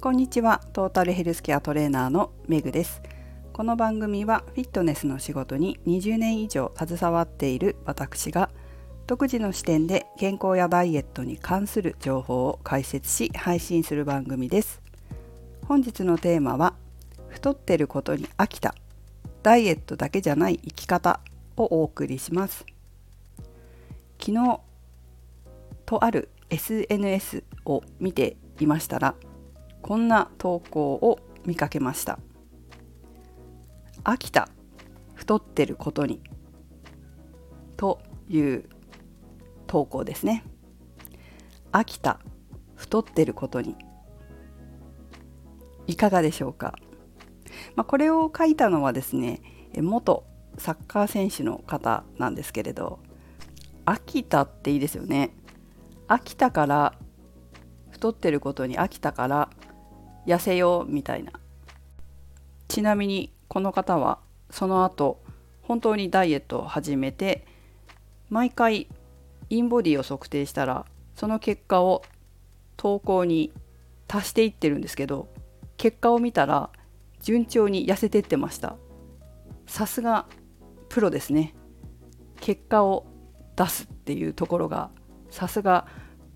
こんにちは。トータルヘルスケアトレーナーのメグです。この番組はフィットネスの仕事に20年以上携わっている私が独自の視点で健康やダイエットに関する情報を解説し配信する番組です。本日のテーマは太ってることに飽きたダイエットだけじゃない生き方をお送りします。昨日とある SNS を見ていましたらこんな投稿を見かけました。飽きた。太ってることに。という投稿ですね。飽きた。太ってることに。いかがでしょうか、まあ、これを書いたのはですね元サッカー選手の方なんですけれど飽きたっていいですよね。飽きたから太ってることに飽きたから痩せようみたいな。ちなみにこの方はその後本当にダイエットを始めて毎回インボディを測定したらその結果を投稿に足していってるんですけど結果を見たら順調に痩せてってました。さすがプロですね。結果を出すっていうところがさすが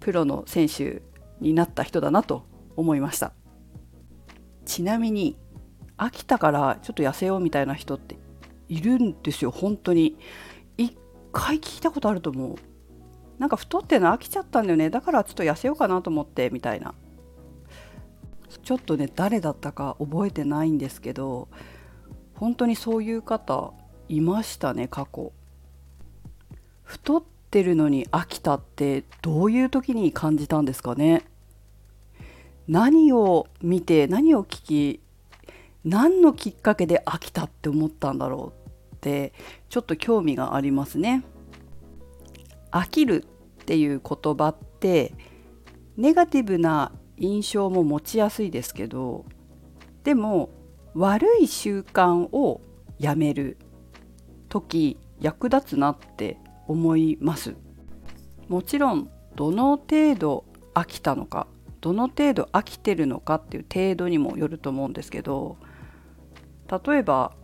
プロの選手になった人だなと思いました。ちなみに飽きたからちょっと痩せようみたいな人っているんですよ本当に。一回聞いたことあると思う。なんか太っての飽きちゃったんだよね。だからちょっと痩せようかなと思ってみたいな。ちょっとね誰だったか覚えてないんですけど本当にそういう方いましたね過去。太ってるのに飽きたってどういう時に感じたんですかね。何を見て何を聞き何のきっかけで飽きたって思ったんだろうってちょっと興味がありますね。飽きるっていう言葉ってネガティブな印象も持ちやすいですけどでも悪い習慣をやめる時役立つなって思いますもちろんどの程度飽きたのかどの程度飽きてるのかっていう程度にもよると思うんですけど例えば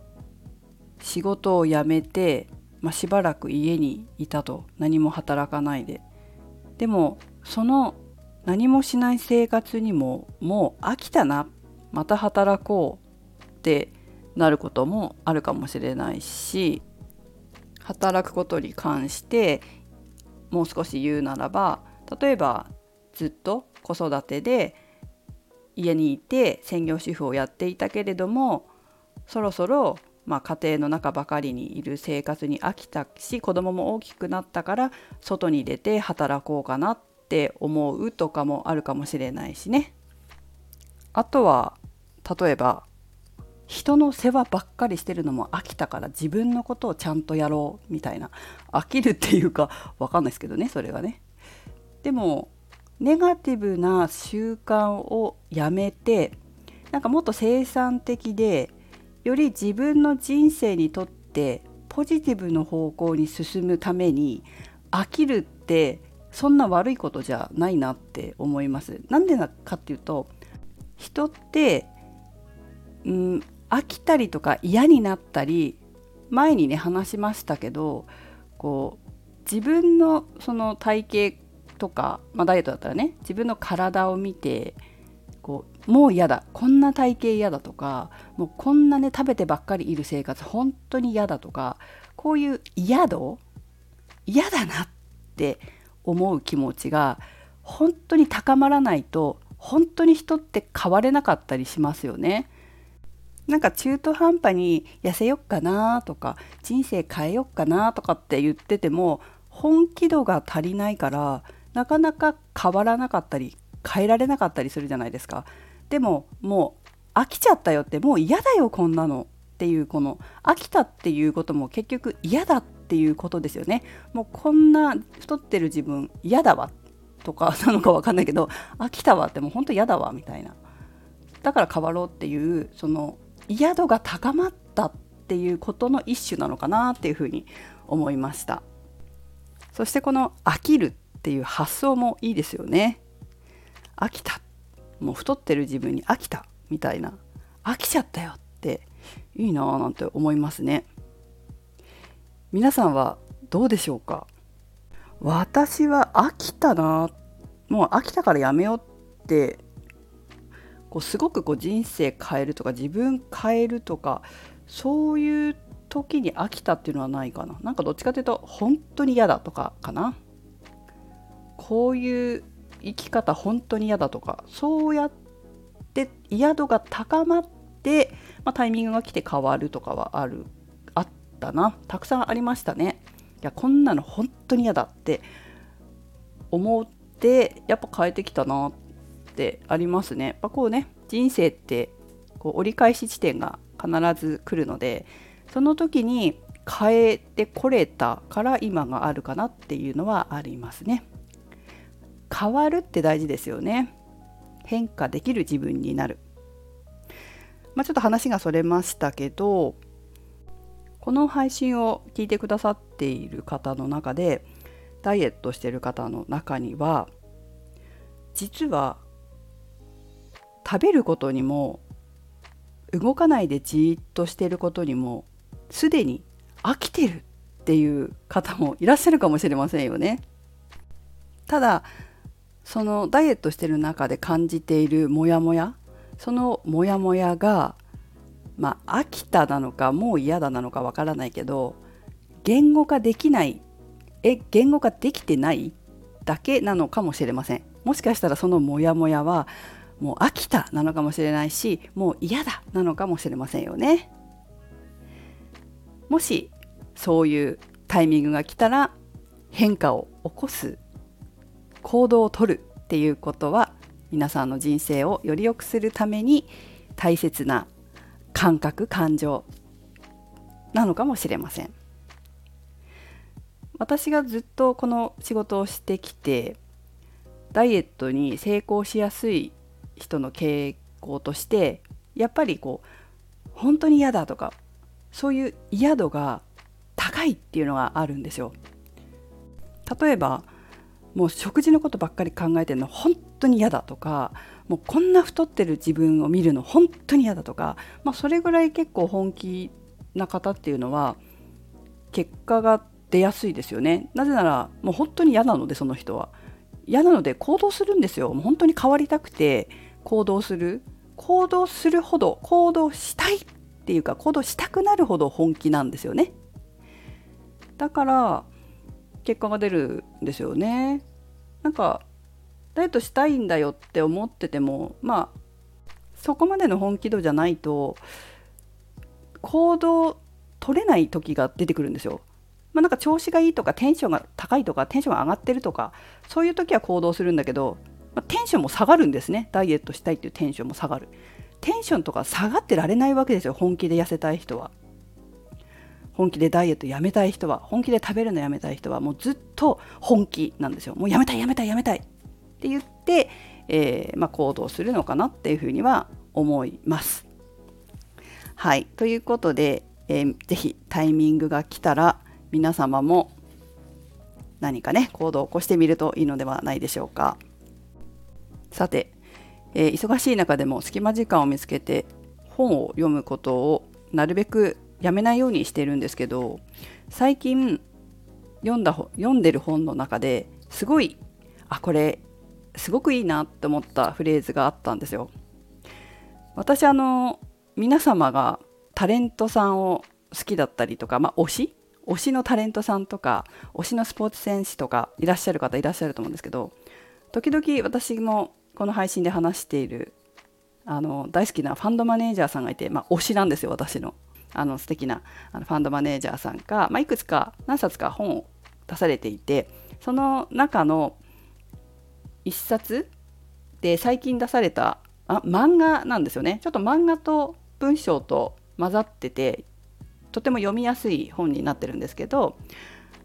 仕事を辞めて、まあ、しばらく家にいたと何も働かないで。でもその何もしない生活にももう飽きたなまた働こうってなることもあるかもしれないし働くことに関してもう少し言うならば例えばずっと子育てで家にいて専業主婦をやっていたけれどもそろそろまあ、家庭の中ばかりにいる生活に飽きたし子供も大きくなったから外に出て働こうかなって思うとかもあるかもしれないしね。あとは例えば人の世話ばっかりしてるのも飽きたから自分のことをちゃんとやろうみたいな飽きるっていうか分かんないですけどねそれはね。でもネガティブな習慣をやめてなんかもっと生産的でより自分の人生にとってポジティブの方向に進むために飽きるってそんな悪いことじゃないなって思います。なんでかっていうと人って、うん、飽きたりとか嫌になったり前にね話しましたけどこう自分のその体型とか、まあ、ダイエットだったらね自分の体を見てこうもう嫌だこんな体型嫌だとかもうこんなね食べてばっかりいる生活本当に嫌だとかこういう嫌度嫌だなって思う気持ちが本当に高まらないと本当に人って変われなかったりしますよね。なんか中途半端に痩せよっかなとか人生変えよっかなとかって言ってても本気度が足りないからなかなか変わらなかったり変えられなかったりするじゃないですか。でももう飽きちゃったよってもう嫌だよこんなのっていうこの飽きたっていうことも結局嫌だっていうことですよね。もうこんな太ってる自分嫌だわとか なのか分かんないけど飽きたわってもうほんと嫌だわみたいな。だから変わろうっていうその嫌度が高まったっていうことの一種なのかなっていうふうに思いましたそしてこの飽きるっていう発想もいいですよね。飽きた。もう太ってる自分に飽きたみたいな。飽きちゃったよっていいなぁなんて思いますね。皆さんはどうでしょうか？私は飽きたなもう飽きたからやめようってこうすごくこう人生変えるとか自分変えるとかそういう時に飽きたっていうのはないかな。なんかどっちかというと本当に嫌だとかかな。こういう生き方本当に嫌だとかそうやって嫌度が高まって、まあ、タイミングが来て変わるとかはあるあったな。たくさんありましたね。いやこんなの本当に嫌だって思ってやっぱ変えてきたなってありますね。やっぱこうね人生ってこう折り返し地点が必ず来るのでその時に変えてこれたから今があるかなっていうのはありますね。変わるって大事ですよね変化できる自分になるまあ、ちょっと話がそれましたけどこの配信を聞いてくださっている方の中でダイエットしてる方の中には実は食べることにも動かないでじーっとしていることにもすでに飽きてるっていう方もいらっしゃるかもしれませんよね。ただそのダイエットしてる中で感じているモヤモヤそのモヤモヤがまあ飽きたなのかもう嫌だなのかわからないけど言語化できないえ言語化できてないだけなのかもしれません。もしかしたらそのモヤモヤはもう飽きたなのかもしれないしもう嫌だなのかもしれませんよね。もしそういうタイミングが来たら変化を起こす行動をとるっていうことは皆さんの人生をより良くするために大切な感覚感情なのかもしれません。私がずっとこの仕事をしてきてダイエットに成功しやすい人の傾向としてやっぱりこう本当に嫌だとかそういう嫌度が高いっていうのがあるんですよ。例えばもう食事のことばっかり考えてるの本当に嫌だとかもうこんな太ってる自分を見るの本当に嫌だとか、まあ、それぐらい結構本気な方っていうのは結果が出やすいですよね。なぜならもう本当に嫌なのでその人は。嫌なので行動するんですよ。もう本当に変わりたくて行動する。行動するほど行動したいっていうか行動したくなるほど本気なんですよね。だから結果が出るんですよね。なんかダイエットしたいんだよって思っててもまあそこまでの本気度じゃないと行動取れない時が出てくるんですよ。まあ、なんか調子がいいとかテンションが高いとかテンションが上がってるとかそういう時は行動するんだけど、まあ、テンションも下がるんですねダイエットしたいっていうテンションも下がるテンションとか下がってられないわけですよ本気で痩せたい人は本気でダイエットやめたい人は本気で食べるのやめたい人はもうずっと本気なんですよもうやめたいやめたいやめたいって言って、えー、まあ、行動するのかなっていうふうには思います。はいということで、えー、ぜひタイミングが来たら皆様も何かね行動を起こしてみるといいのではないでしょうか。さて、えー、忙しい中でも隙間時間を見つけて本を読むことをなるべくやめないようにしてるんですけど最近読んだ読んでる本の中ですごいあこれすごくいいなって思ったフレーズがあったんですよ。私あの皆様がタレントさんを好きだったりとか、まあ、推し？推しのタレントさんとか推しのスポーツ選手とかいらっしゃる方いらっしゃると思うんですけど時々私もこの配信で話しているあの大好きなファンドマネージャーさんがいて、まあ、推しなんですよ私の。あの素敵なファンドマネージャーさんが、まあ、いくつか何冊か本を出されていてその中の1冊で最近出されたあ漫画なんですよねちょっと漫画と文章と混ざっててとても読みやすい本になってるんですけど、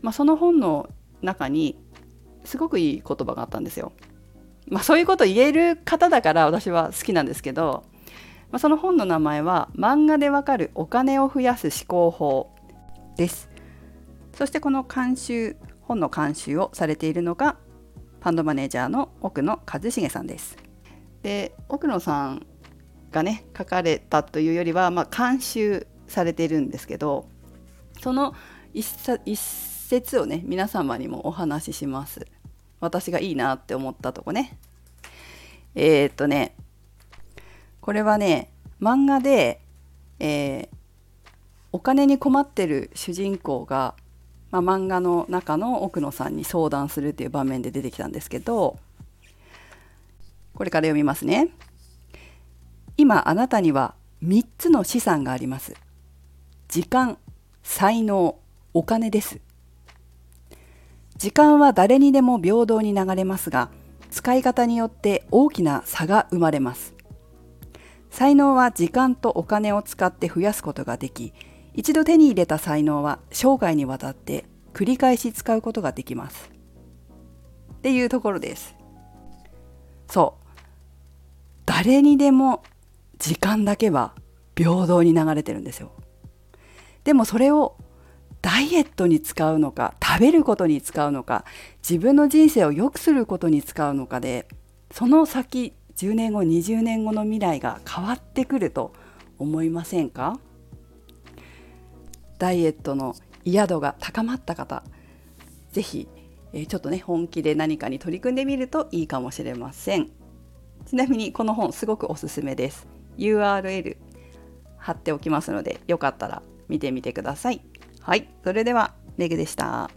まあ、その本の中にすごくいい言葉があったんですよ。まあ、そういうこと言える方だから私は好きなんですけどまあ、その本の名前は漫画でわかるお金を増やす思考法です。そしてこの監修本の監修をされているのがファンドマネージャーの奥野一重さんです。で奥野さんがね書かれたというよりは、まあ、監修されているんですけどその一一節をね皆様にもお話しします。私がいいなって思ったとこね。えー、っとねこれはね漫画で、えー、お金に困ってる主人公が、まあ、漫画の中の奥野さんに相談するっていう場面で出てきたんですけどこれから読みますね。今あなたには3つの資産があります。時間才能お金です。時間は誰にでも平等に流れますが使い方によって大きな差が生まれます。才能は時間とお金を使って増やすことができ一度手に入れた才能は生涯にわたって繰り返し使うことができます。っていうところです。そう。誰にでも時間だけは平等に流れてるんですよ。でもそれをダイエットに使うのか食べることに使うのか自分の人生を良くすることに使うのかでその先10年後20年後の未来が変わってくると思いませんか？ダイエットの嫌度が高まった方是非ちょっとね本気で何かに取り組んでみるといいかもしれません。ちなみにこの本すごくおすすめです。URL 貼っておきますのでよかったら見てみてください。はい、それではメグでした。